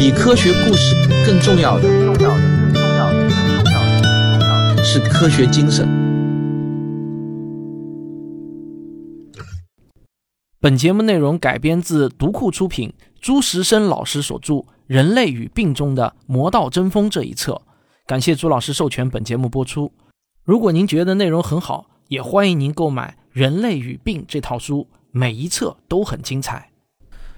比科学故事更重要的，重要的，更重要的，重要的，重要的是科学精神。本节目内容改编自读库出品，朱时生老师所著《人类与病中的魔道争锋》这一册。感谢朱老师授权本节目播出。如果您觉得内容很好，也欢迎您购买《人类与病》这套书，每一册都很精彩。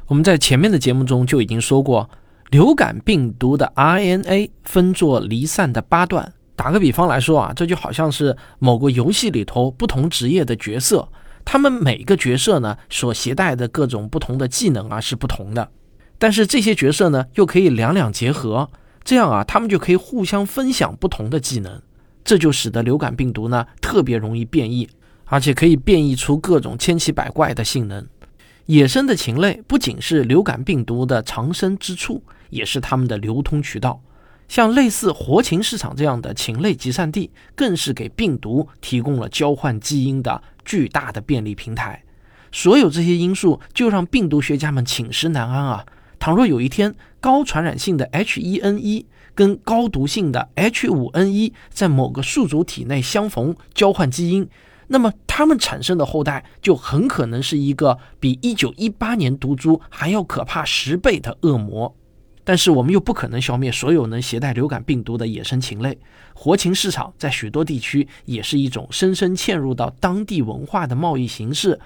我们在前面的节目中就已经说过，流感病毒的 RNA 分作离散的八段。打个比方来说啊，这就好像是某个游戏里头不同职业的角色，他们每个角色呢所携带的各种不同的技能啊是不同的，但是这些角色呢又可以两两结合。这样啊，他们就可以互相分享不同的技能，这就使得流感病毒呢特别容易变异，而且可以变异出各种千奇百怪的性能。野生的禽类不仅是流感病毒的藏身之处，也是它们的流通渠道。像类似活禽市场这样的禽类集散地，更是给病毒提供了交换基因的巨大的便利平台。所有这些因素，就让病毒学家们寝食难安啊。倘若有一天，高传染性的 H1N1 跟高毒性的 H5N1 在某个宿主体内相逢，交换基因，那么它们产生的后代就很可能是一个比1918年毒株还要可怕十倍的恶魔。但是我们又不可能消灭所有能携带流感病毒的野生禽类，活禽市场在许多地区也是一种深深嵌入到当地文化的贸易形式，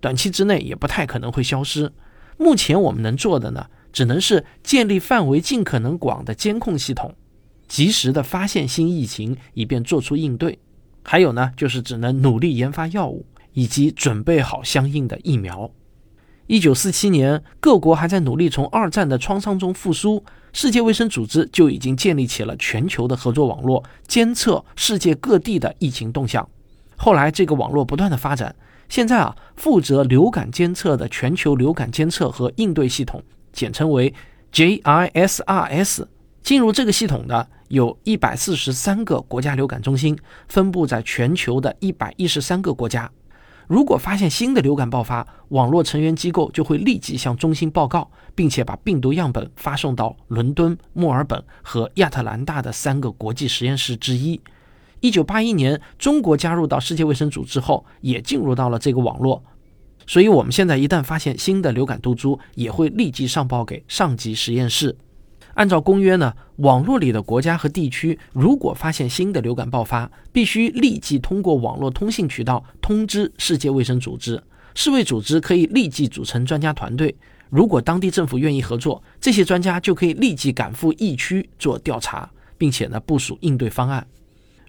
短期之内也不太可能会消失。目前我们能做的呢？只能是建立范围尽可能广的监控系统，及时的发现新疫情，以便做出应对。还有呢，就是只能努力研发药物，以及准备好相应的疫苗。一九四七年，各国还在努力从二战的创伤中复苏，世界卫生组织就已经建立起了全球的合作网络，监测世界各地的疫情动向。后来，这个网络不断的发展，现在啊，负责流感监测的全球流感监测和应对系统。简称为 JISRS。进入这个系统的有一百四十三个国家流感中心，分布在全球的一百一十三个国家。如果发现新的流感爆发，网络成员机构就会立即向中心报告，并且把病毒样本发送到伦敦、墨尔本和亚特兰大的三个国际实验室之一。一九八一年，中国加入到世界卫生组织后，也进入到了这个网络。所以，我们现在一旦发现新的流感毒株，也会立即上报给上级实验室。按照公约呢，网络里的国家和地区如果发现新的流感爆发，必须立即通过网络通信渠道通知世界卫生组织。世卫组织可以立即组成专家团队。如果当地政府愿意合作，这些专家就可以立即赶赴疫区做调查，并且呢部署应对方案。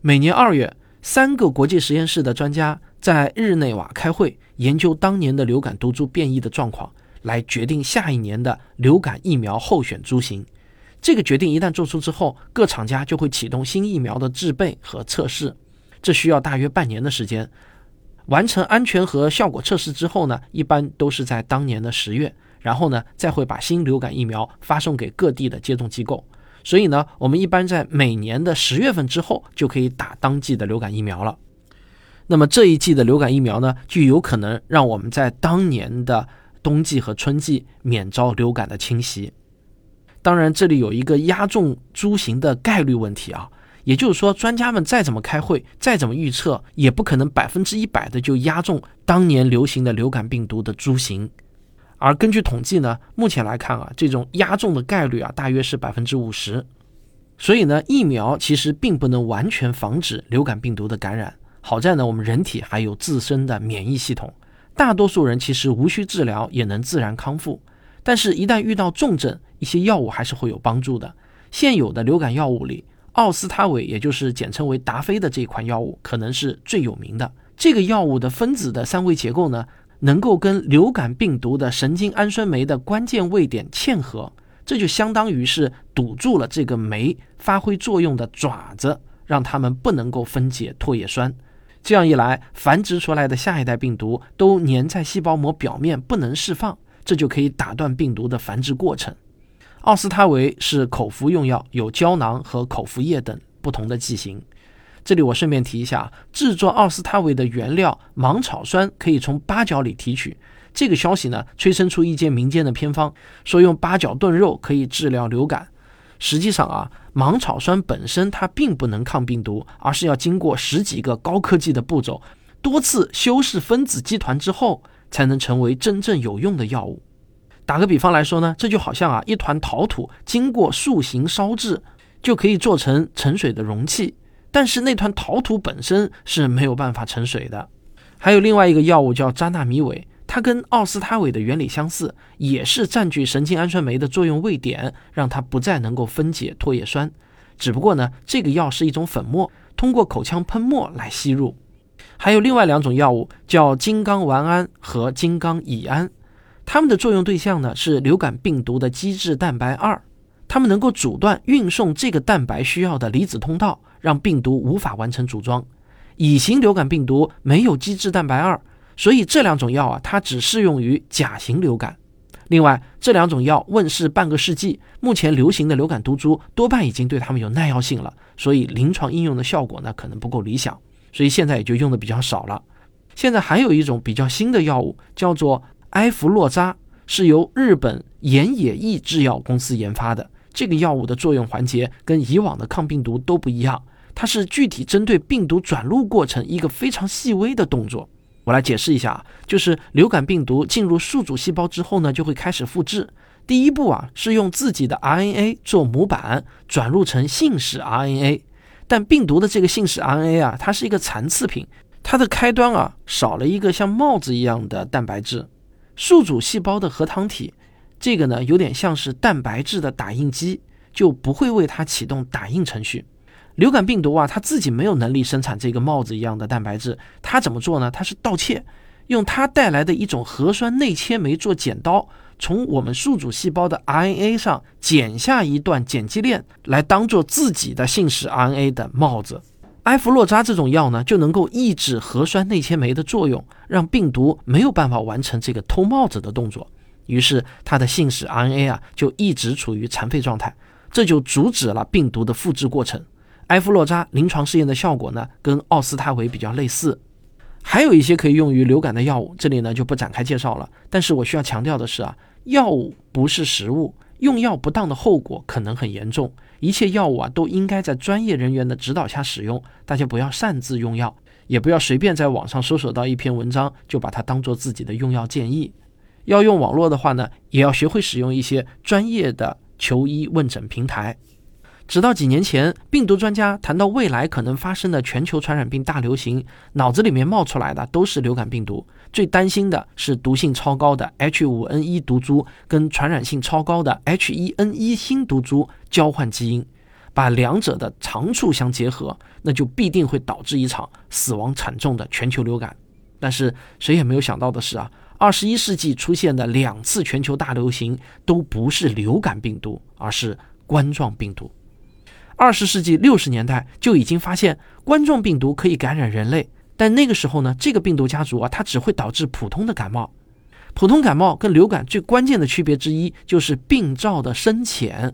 每年二月，三个国际实验室的专家。在日内瓦开会，研究当年的流感毒株变异的状况，来决定下一年的流感疫苗候选株型。这个决定一旦做出之后，各厂家就会启动新疫苗的制备和测试，这需要大约半年的时间。完成安全和效果测试之后呢，一般都是在当年的十月，然后呢，再会把新流感疫苗发送给各地的接种机构。所以呢，我们一般在每年的十月份之后就可以打当季的流感疫苗了。那么这一季的流感疫苗呢，就有可能让我们在当年的冬季和春季免遭流感的侵袭。当然，这里有一个压中株型的概率问题啊，也就是说，专家们再怎么开会，再怎么预测，也不可能百分之一百的就压中当年流行的流感病毒的株型。而根据统计呢，目前来看啊，这种压中的概率啊，大约是百分之五十。所以呢，疫苗其实并不能完全防止流感病毒的感染。好在呢，我们人体还有自身的免疫系统，大多数人其实无需治疗也能自然康复。但是，一旦遇到重症，一些药物还是会有帮助的。现有的流感药物里，奥司他韦，也就是简称为达菲的这款药物，可能是最有名的。这个药物的分子的三维结构呢，能够跟流感病毒的神经氨酸酶的关键位点嵌合，这就相当于是堵住了这个酶发挥作用的爪子，让它们不能够分解唾液酸。这样一来，繁殖出来的下一代病毒都粘在细胞膜表面，不能释放，这就可以打断病毒的繁殖过程。奥司他韦是口服用药，有胶囊和口服液等不同的剂型。这里我顺便提一下，制作奥司他韦的原料芒草酸可以从八角里提取，这个消息呢，催生出一间民间的偏方，说用八角炖肉可以治疗流感。实际上啊，芒草酸本身它并不能抗病毒，而是要经过十几个高科技的步骤，多次修饰分子基团之后，才能成为真正有用的药物。打个比方来说呢，这就好像啊，一团陶土经过塑形烧制，就可以做成盛水的容器，但是那团陶土本身是没有办法盛水的。还有另外一个药物叫扎纳米韦。它跟奥司他韦的原理相似，也是占据神经氨酸酶的作用位点，让它不再能够分解唾液酸。只不过呢，这个药是一种粉末，通过口腔喷墨来吸入。还有另外两种药物叫金刚烷胺和金刚乙胺，它们的作用对象呢是流感病毒的基质蛋白二，它们能够阻断运送这个蛋白需要的离子通道，让病毒无法完成组装。乙型流感病毒没有基质蛋白二。所以这两种药啊，它只适用于甲型流感。另外，这两种药问世半个世纪，目前流行的流感毒株多半已经对它们有耐药性了，所以临床应用的效果呢可能不够理想，所以现在也就用的比较少了。现在还有一种比较新的药物，叫做埃弗洛扎，是由日本岩野义制药公司研发的。这个药物的作用环节跟以往的抗病毒都不一样，它是具体针对病毒转录过程一个非常细微的动作。我来解释一下啊，就是流感病毒进入宿主细胞之后呢，就会开始复制。第一步啊，是用自己的 RNA 做模板，转录成信使 RNA。但病毒的这个信使 RNA 啊，它是一个残次品，它的开端啊，少了一个像帽子一样的蛋白质。宿主细胞的核糖体，这个呢，有点像是蛋白质的打印机，就不会为它启动打印程序。流感病毒啊，它自己没有能力生产这个帽子一样的蛋白质，它怎么做呢？它是盗窃，用它带来的一种核酸内切酶做剪刀，从我们宿主细胞的 RNA 上剪下一段碱基链，来当做自己的信使 RNA 的帽子。埃弗洛扎这种药呢，就能够抑制核酸内切酶的作用，让病毒没有办法完成这个偷帽子的动作，于是它的信使 RNA 啊，就一直处于残废状态，这就阻止了病毒的复制过程。埃弗洛扎临床试验的效果呢，跟奥司他韦比较类似。还有一些可以用于流感的药物，这里呢就不展开介绍了。但是我需要强调的是啊，药物不是食物，用药不当的后果可能很严重。一切药物啊都应该在专业人员的指导下使用，大家不要擅自用药，也不要随便在网上搜索到一篇文章就把它当做自己的用药建议。要用网络的话呢，也要学会使用一些专业的求医问诊平台。直到几年前，病毒专家谈到未来可能发生的全球传染病大流行，脑子里面冒出来的都是流感病毒。最担心的是毒性超高的 H5N1 毒株跟传染性超高的 H1N1 新毒株交换基因，把两者的长处相结合，那就必定会导致一场死亡惨重的全球流感。但是谁也没有想到的是啊，二十一世纪出现的两次全球大流行都不是流感病毒，而是冠状病毒。二十世纪六十年代就已经发现冠状病毒可以感染人类，但那个时候呢，这个病毒家族啊，它只会导致普通的感冒。普通感冒跟流感最关键的区别之一就是病灶的深浅。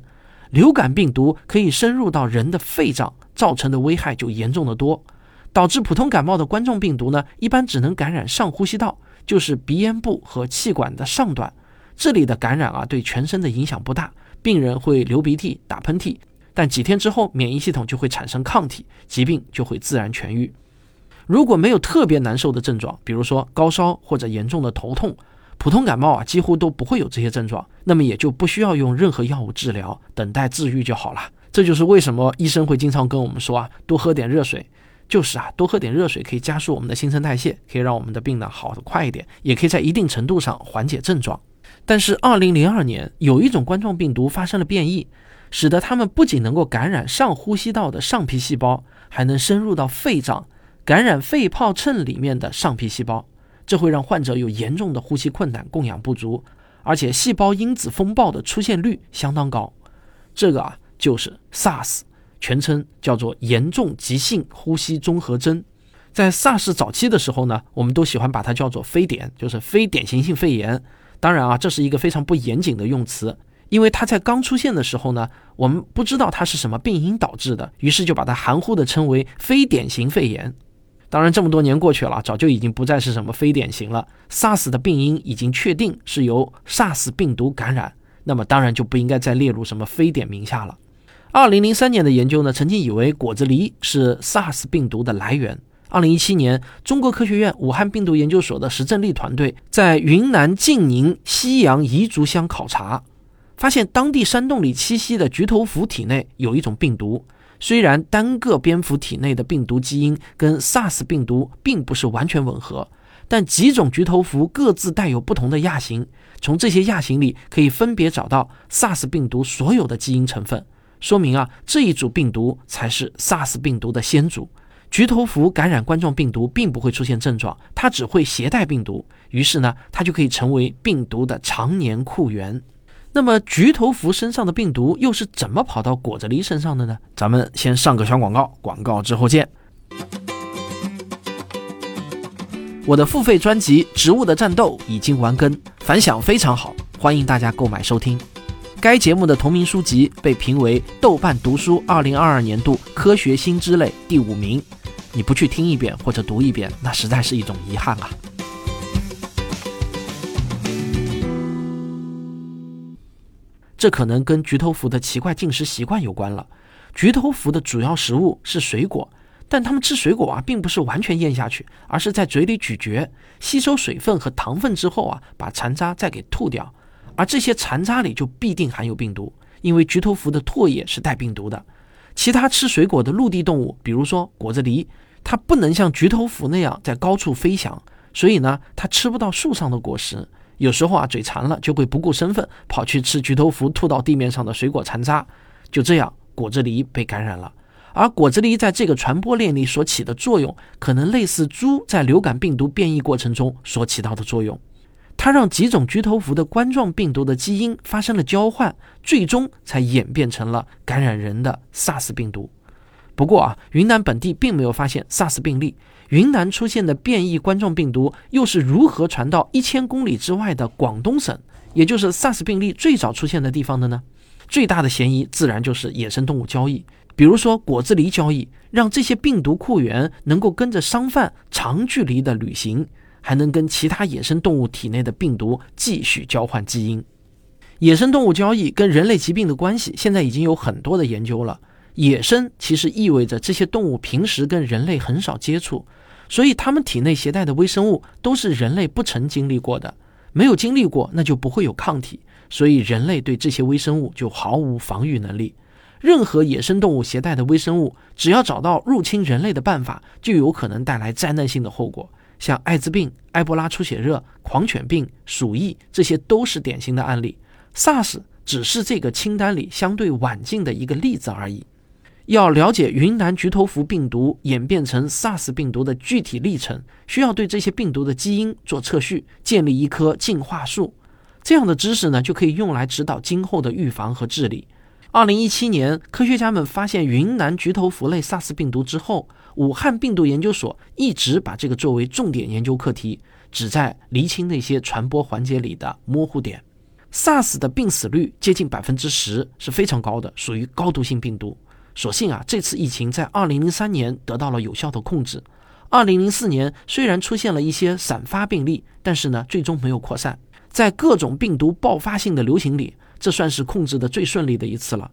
流感病毒可以深入到人的肺脏，造成的危害就严重的多。导致普通感冒的冠状病毒呢，一般只能感染上呼吸道，就是鼻咽部和气管的上段。这里的感染啊，对全身的影响不大，病人会流鼻涕、打喷嚏。但几天之后，免疫系统就会产生抗体，疾病就会自然痊愈。如果没有特别难受的症状，比如说高烧或者严重的头痛，普通感冒啊几乎都不会有这些症状，那么也就不需要用任何药物治疗，等待治愈就好了。这就是为什么医生会经常跟我们说啊，多喝点热水。就是啊，多喝点热水可以加速我们的新陈代谢，可以让我们的病呢好得快一点，也可以在一定程度上缓解症状。但是，二零零二年有一种冠状病毒发生了变异。使得它们不仅能够感染上呼吸道的上皮细胞，还能深入到肺脏，感染肺泡衬里面的上皮细胞，这会让患者有严重的呼吸困难、供氧不足，而且细胞因子风暴的出现率相当高。这个啊，就是 SARS，全称叫做严重急性呼吸综合征。在 SARS 早期的时候呢，我们都喜欢把它叫做非典，就是非典型性肺炎。当然啊，这是一个非常不严谨的用词。因为它在刚出现的时候呢，我们不知道它是什么病因导致的，于是就把它含糊的称为非典型肺炎。当然，这么多年过去了，早就已经不再是什么非典型了。SARS 的病因已经确定是由 SARS 病毒感染，那么当然就不应该再列入什么非典名下了。二零零三年的研究呢，曾经以为果子狸是 SARS 病毒的来源。二零一七年，中国科学院武汉病毒研究所的石正丽团队在云南晋宁西洋彝族乡考察，发现当地山洞里栖息的菊头蝠体内有一种病毒。虽然单个蝙蝠体内的病毒基因跟 SARS 病毒并不是完全吻合，但几种菊头蝠各自带有不同的亚型，从这些亚型里可以分别找到 SARS 病毒所有的基因成分，说明啊这一组病毒才是 SARS 病毒的先祖。菊头蝠感染冠状病毒并不会出现症状，它只会携带病毒，于是呢它就可以成为病毒的常年库源。那么，菊头蝠身上的病毒又是怎么跑到果子狸身上的呢？咱们先上个小广告，广告之后见。我的付费专辑《植物的战斗》已经完更，反响非常好，欢迎大家购买收听。该节目的同名书籍被评为豆瓣读书2022年度科学新知类第五名，你不去听一遍或者读一遍，那实在是一种遗憾啊。这可能跟菊头蝠的奇怪进食习惯有关了。菊头蝠的主要食物是水果，但它们吃水果啊，并不是完全咽下去，而是在嘴里咀嚼，吸收水分和糖分之后啊，把残渣再给吐掉。而这些残渣里就必定含有病毒，因为菊头蝠的唾液是带病毒的。其他吃水果的陆地动物，比如说果子狸，它不能像菊头蝠那样在高处飞翔，所以呢，它吃不到树上的果实。有时候啊，嘴馋了就会不顾身份跑去吃菊头蝠吐到地面上的水果残渣，就这样果子狸被感染了。而果子狸在这个传播链里所起的作用，可能类似猪在流感病毒变异过程中所起到的作用，它让几种菊头蝠的冠状病毒的基因发生了交换，最终才演变成了感染人的 SARS 病毒。不过啊，云南本地并没有发现 SARS 病例。云南出现的变异冠状病毒又是如何传到一千公里之外的广东省，也就是 SARS 病例最早出现的地方的呢？最大的嫌疑自然就是野生动物交易，比如说果子狸交易，让这些病毒库源能够跟着商贩长距离的旅行，还能跟其他野生动物体内的病毒继续交换基因。野生动物交易跟人类疾病的关系，现在已经有很多的研究了。野生其实意味着这些动物平时跟人类很少接触。所以，它们体内携带的微生物都是人类不曾经历过的，没有经历过，那就不会有抗体。所以，人类对这些微生物就毫无防御能力。任何野生动物携带的微生物，只要找到入侵人类的办法，就有可能带来灾难性的后果。像艾滋病、埃博拉出血热、狂犬病、鼠疫，这些都是典型的案例。SARS 只是这个清单里相对晚近的一个例子而已。要了解云南菊头蝠病毒演变成 SARS 病毒的具体历程，需要对这些病毒的基因做测序，建立一棵进化树。这样的知识呢，就可以用来指导今后的预防和治理。二零一七年，科学家们发现云南菊头蝠类 SARS 病毒之后，武汉病毒研究所一直把这个作为重点研究课题，旨在厘清那些传播环节里的模糊点。SARS 的病死率接近百分之十，是非常高的，属于高毒性病毒。所幸啊，这次疫情在二零零三年得到了有效的控制。二零零四年虽然出现了一些散发病例，但是呢，最终没有扩散。在各种病毒爆发性的流行里，这算是控制的最顺利的一次了。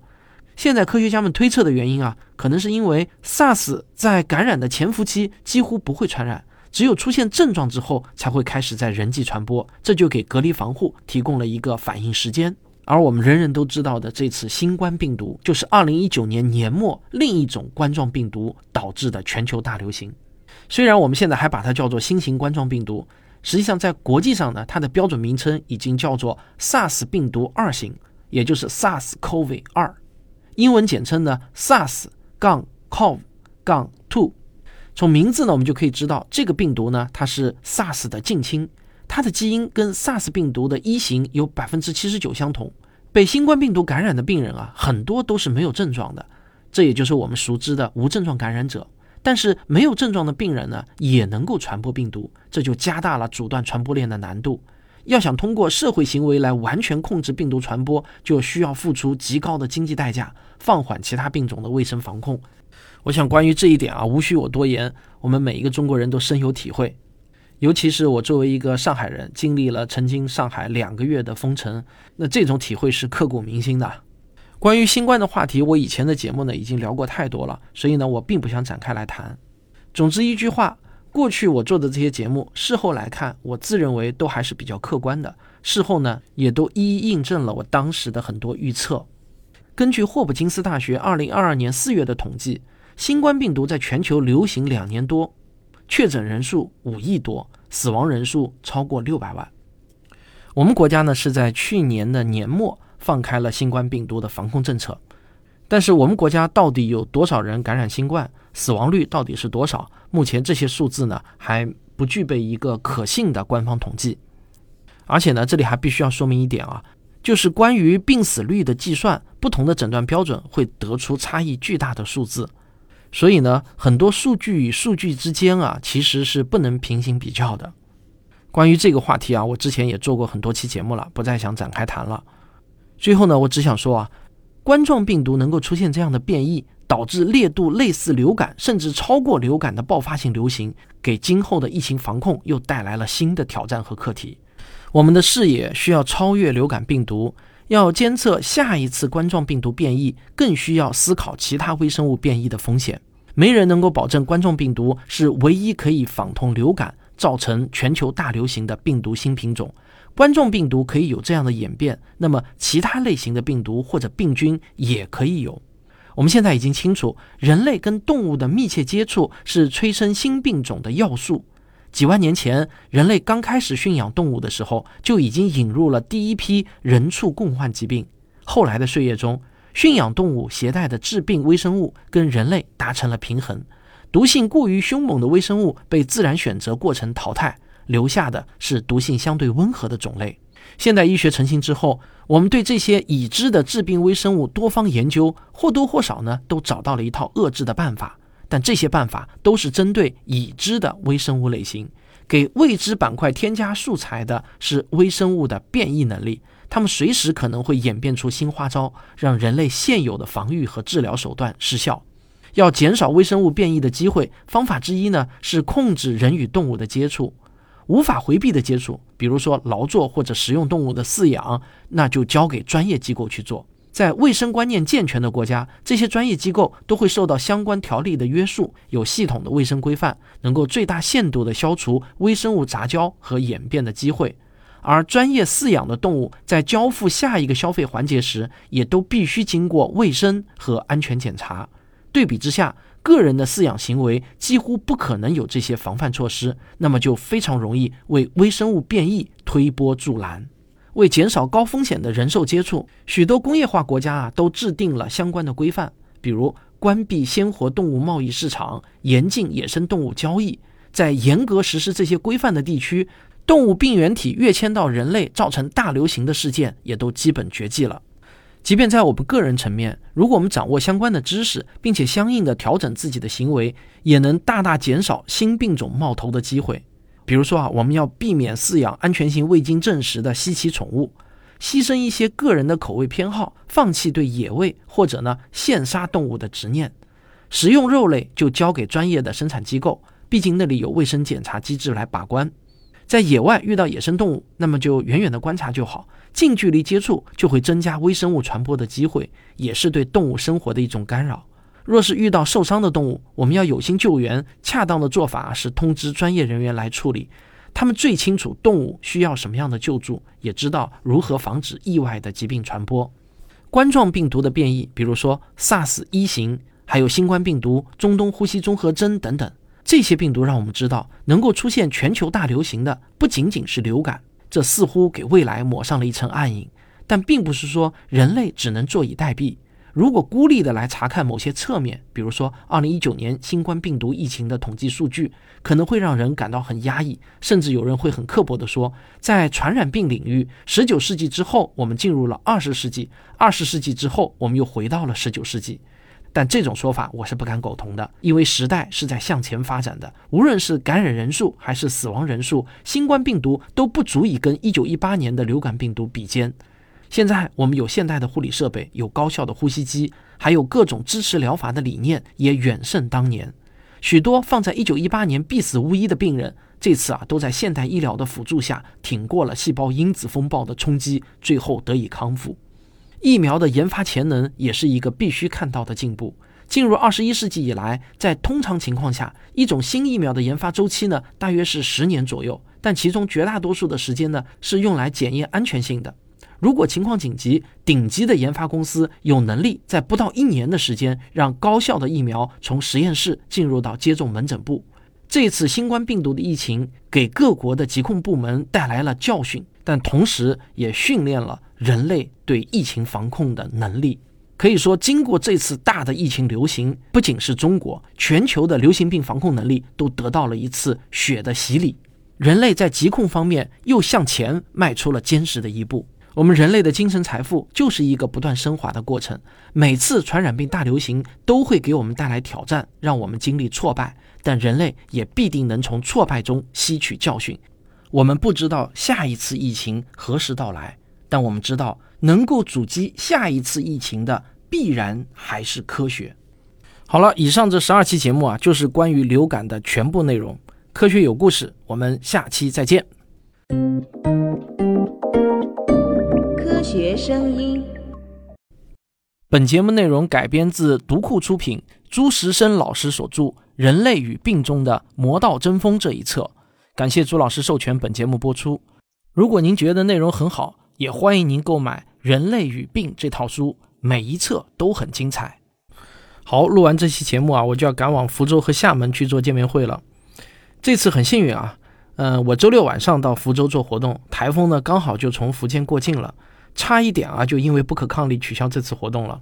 现在科学家们推测的原因啊，可能是因为 SARS 在感染的潜伏期几乎不会传染，只有出现症状之后才会开始在人际传播，这就给隔离防护提供了一个反应时间。而我们人人都知道的这次新冠病毒，就是二零一九年年末另一种冠状病毒导致的全球大流行。虽然我们现在还把它叫做新型冠状病毒，实际上在国际上呢，它的标准名称已经叫做 SARS 病毒二型，也就是 SARS-CoV 二，英文简称呢 SARS 杠 CoV 杠 two。从名字呢，我们就可以知道这个病毒呢，它是 SARS 的近亲。它的基因跟 SARS 病毒的一型有百分之七十九相同。被新冠病毒感染的病人啊，很多都是没有症状的，这也就是我们熟知的无症状感染者。但是没有症状的病人呢，也能够传播病毒，这就加大了阻断传播链的难度。要想通过社会行为来完全控制病毒传播，就需要付出极高的经济代价，放缓其他病种的卫生防控。我想关于这一点啊，无需我多言，我们每一个中国人都深有体会。尤其是我作为一个上海人，经历了曾经上海两个月的封城，那这种体会是刻骨铭心的。关于新冠的话题，我以前的节目呢已经聊过太多了，所以呢我并不想展开来谈。总之一句话，过去我做的这些节目，事后来看，我自认为都还是比较客观的。事后呢，也都一一印证了我当时的很多预测。根据霍普金斯大学二零二二年四月的统计，新冠病毒在全球流行两年多，确诊人数五亿多，死亡人数超过六百万。我们国家呢是在去年的年末。放开了新冠病毒的防控政策，但是我们国家到底有多少人感染新冠？死亡率到底是多少？目前这些数字呢还不具备一个可信的官方统计。而且呢，这里还必须要说明一点啊，就是关于病死率的计算，不同的诊断标准会得出差异巨大的数字。所以呢，很多数据与数据之间啊，其实是不能平行比较的。关于这个话题啊，我之前也做过很多期节目了，不再想展开谈了。最后呢，我只想说啊，冠状病毒能够出现这样的变异，导致烈度类似流感，甚至超过流感的爆发性流行，给今后的疫情防控又带来了新的挑战和课题。我们的视野需要超越流感病毒，要监测下一次冠状病毒变异，更需要思考其他微生物变异的风险。没人能够保证冠状病毒是唯一可以仿同流感，造成全球大流行的病毒新品种。冠状病毒可以有这样的演变，那么其他类型的病毒或者病菌也可以有。我们现在已经清楚，人类跟动物的密切接触是催生新病种的要素。几万年前，人类刚开始驯养动物的时候，就已经引入了第一批人畜共患疾病。后来的岁月中，驯养动物携带的致病微生物跟人类达成了平衡，毒性过于凶猛的微生物被自然选择过程淘汰。留下的是毒性相对温和的种类。现代医学成型之后，我们对这些已知的致病微生物多方研究，或多或少呢都找到了一套遏制的办法。但这些办法都是针对已知的微生物类型，给未知板块添加素材的是微生物的变异能力。它们随时可能会演变出新花招，让人类现有的防御和治疗手段失效。要减少微生物变异的机会，方法之一呢是控制人与动物的接触。无法回避的接触，比如说劳作或者食用动物的饲养，那就交给专业机构去做。在卫生观念健全的国家，这些专业机构都会受到相关条例的约束，有系统的卫生规范，能够最大限度地消除微生物杂交和演变的机会。而专业饲养的动物在交付下一个消费环节时，也都必须经过卫生和安全检查。对比之下，个人的饲养行为几乎不可能有这些防范措施，那么就非常容易为微生物变异推波助澜。为减少高风险的人兽接触，许多工业化国家啊都制定了相关的规范，比如关闭鲜活动物贸易市场，严禁野生动物交易。在严格实施这些规范的地区，动物病原体跃迁到人类造成大流行的事件也都基本绝迹了。即便在我们个人层面，如果我们掌握相关的知识，并且相应的调整自己的行为，也能大大减少新病种冒头的机会。比如说啊，我们要避免饲养安全性未经证实的稀奇宠物，牺牲一些个人的口味偏好，放弃对野味或者呢现杀动物的执念。食用肉类就交给专业的生产机构，毕竟那里有卫生检查机制来把关。在野外遇到野生动物，那么就远远的观察就好。近距离接触就会增加微生物传播的机会，也是对动物生活的一种干扰。若是遇到受伤的动物，我们要有心救援，恰当的做法是通知专业人员来处理。他们最清楚动物需要什么样的救助，也知道如何防止意外的疾病传播。冠状病毒的变异，比如说 SARS 一型，还有新冠病毒、中东呼吸综合征等等。这些病毒让我们知道，能够出现全球大流行的不仅仅是流感，这似乎给未来抹上了一层暗影。但并不是说人类只能坐以待毙。如果孤立的来查看某些侧面，比如说2019年新冠病毒疫情的统计数据，可能会让人感到很压抑，甚至有人会很刻薄地说，在传染病领域，19世纪之后我们进入了20世纪，20世纪之后我们又回到了19世纪。但这种说法我是不敢苟同的，因为时代是在向前发展的。无论是感染人数还是死亡人数，新冠病毒都不足以跟1918年的流感病毒比肩。现在我们有现代的护理设备，有高效的呼吸机，还有各种支持疗法的理念也远胜当年。许多放在1918年必死无疑的病人，这次啊都在现代医疗的辅助下挺过了细胞因子风暴的冲击，最后得以康复。疫苗的研发潜能也是一个必须看到的进步。进入二十一世纪以来，在通常情况下，一种新疫苗的研发周期呢，大约是十年左右，但其中绝大多数的时间呢，是用来检验安全性的。如果情况紧急，顶级的研发公司有能力在不到一年的时间，让高效的疫苗从实验室进入到接种门诊部。这次新冠病毒的疫情给各国的疾控部门带来了教训，但同时也训练了人类对疫情防控的能力。可以说，经过这次大的疫情流行，不仅是中国，全球的流行病防控能力都得到了一次血的洗礼。人类在疾控方面又向前迈出了坚实的一步。我们人类的精神财富就是一个不断升华的过程。每次传染病大流行都会给我们带来挑战，让我们经历挫败，但人类也必定能从挫败中吸取教训。我们不知道下一次疫情何时到来，但我们知道能够阻击下一次疫情的必然还是科学。好了，以上这十二期节目啊，就是关于流感的全部内容。科学有故事，我们下期再见。学声音。本节目内容改编自读库出品，朱时生老师所著《人类与病中的魔道争锋》这一册。感谢朱老师授权本节目播出。如果您觉得内容很好，也欢迎您购买《人类与病》这套书，每一册都很精彩。好，录完这期节目啊，我就要赶往福州和厦门去做见面会了。这次很幸运啊，嗯，我周六晚上到福州做活动，台风呢刚好就从福建过境了。差一点啊，就因为不可抗力取消这次活动了。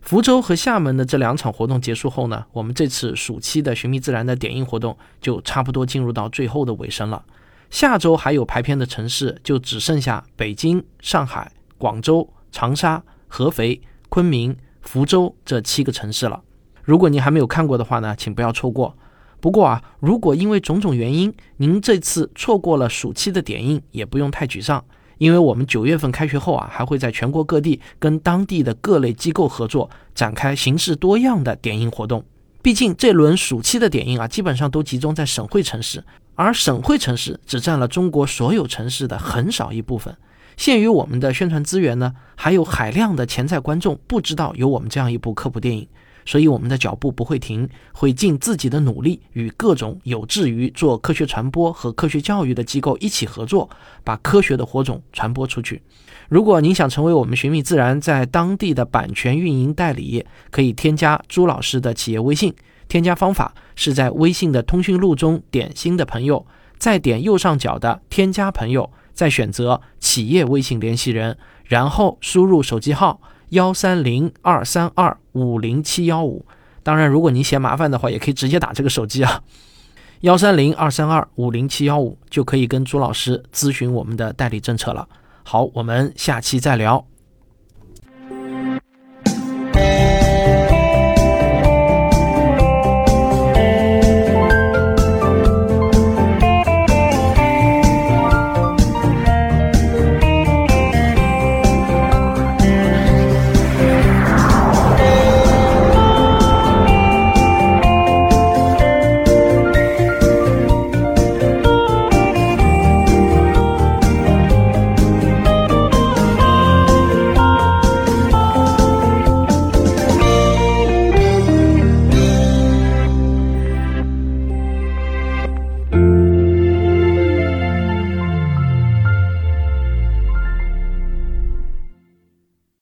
福州和厦门的这两场活动结束后呢，我们这次暑期的寻觅自然的点映活动就差不多进入到最后的尾声了。下周还有排片的城市就只剩下北京、上海、广州、长沙、合肥、昆明、福州这七个城市了。如果您还没有看过的话呢，请不要错过。不过啊，如果因为种种原因您这次错过了暑期的点映，也不用太沮丧。因为我们九月份开学后啊，还会在全国各地跟当地的各类机构合作，展开形式多样的点映活动。毕竟这轮暑期的点映啊，基本上都集中在省会城市，而省会城市只占了中国所有城市的很少一部分。限于我们的宣传资源呢，还有海量的潜在观众不知道有我们这样一部科普电影。所以我们的脚步不会停，会尽自己的努力，与各种有志于做科学传播和科学教育的机构一起合作，把科学的火种传播出去。如果您想成为我们寻觅自然在当地的版权运营代理，可以添加朱老师的企业微信。添加方法是在微信的通讯录中点新的朋友，再点右上角的添加朋友，再选择企业微信联系人，然后输入手机号。幺三零二三二五零七幺五，当然，如果您嫌麻烦的话，也可以直接打这个手机啊，幺三零二三二五零七幺五就可以跟朱老师咨询我们的代理政策了。好，我们下期再聊。